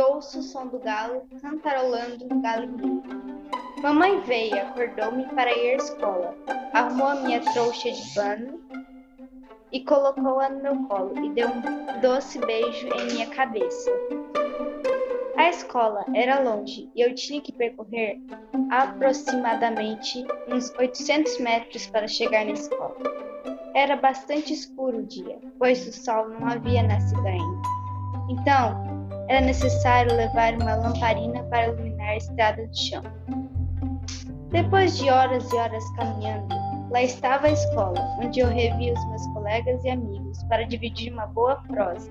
ouço o som do galo cantarolando galinheiro. Mamãe veio, acordou-me para ir à escola. Arrumou a minha trouxa de pano e colocou-a no meu colo e deu um doce beijo em minha cabeça. A escola era longe e eu tinha que percorrer aproximadamente uns 800 metros para chegar na escola. Era bastante escuro o dia, pois o sol não havia nascido ainda. Então, era necessário levar uma lamparina para iluminar a estrada de chão. Depois de horas e horas caminhando, lá estava a escola, onde eu revi os meus colegas e amigos para dividir uma boa prosa.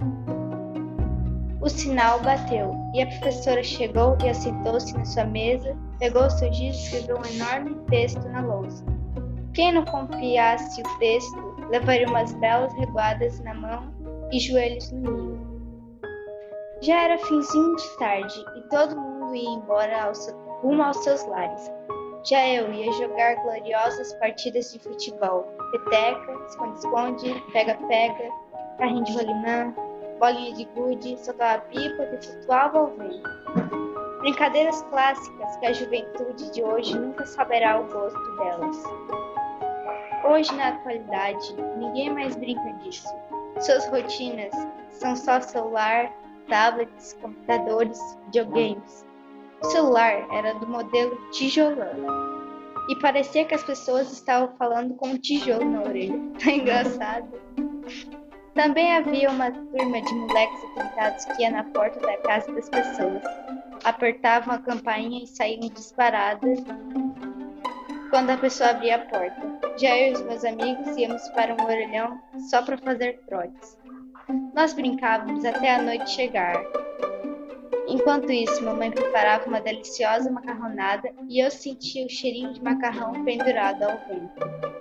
O sinal bateu e a professora chegou e assentou-se na sua mesa, pegou seu giz e escreveu um enorme texto na lousa. Quem não confiasse o texto levaria umas belas reguadas na mão e joelhos no ninho. Já era finzinho de tarde e todo mundo ia embora ao seu, rumo aos seus lares. Já eu ia jogar gloriosas partidas de futebol, peteca, esconde-esconde, pega-pega, carrinho de rolimã, bolinha de gude, soltava pipa e flutuava ao vento. Brincadeiras clássicas que a juventude de hoje nunca saberá o gosto delas. Hoje, na atualidade, ninguém mais brinca disso. Suas rotinas são só celular, tablets, computadores, videogames. O celular era do modelo tijolão. E parecia que as pessoas estavam falando com um tijolo na orelha. Tá engraçado. Também havia uma turma de moleques atentados que ia na porta da casa das pessoas, apertavam a campainha e saíam disparadas quando a pessoa abria a porta. Já eu e os meus amigos íamos para um orelhão só para fazer trotes. Nós brincávamos até a noite chegar. Enquanto isso, mamãe preparava uma deliciosa macarronada e eu sentia o cheirinho de macarrão pendurado ao vento.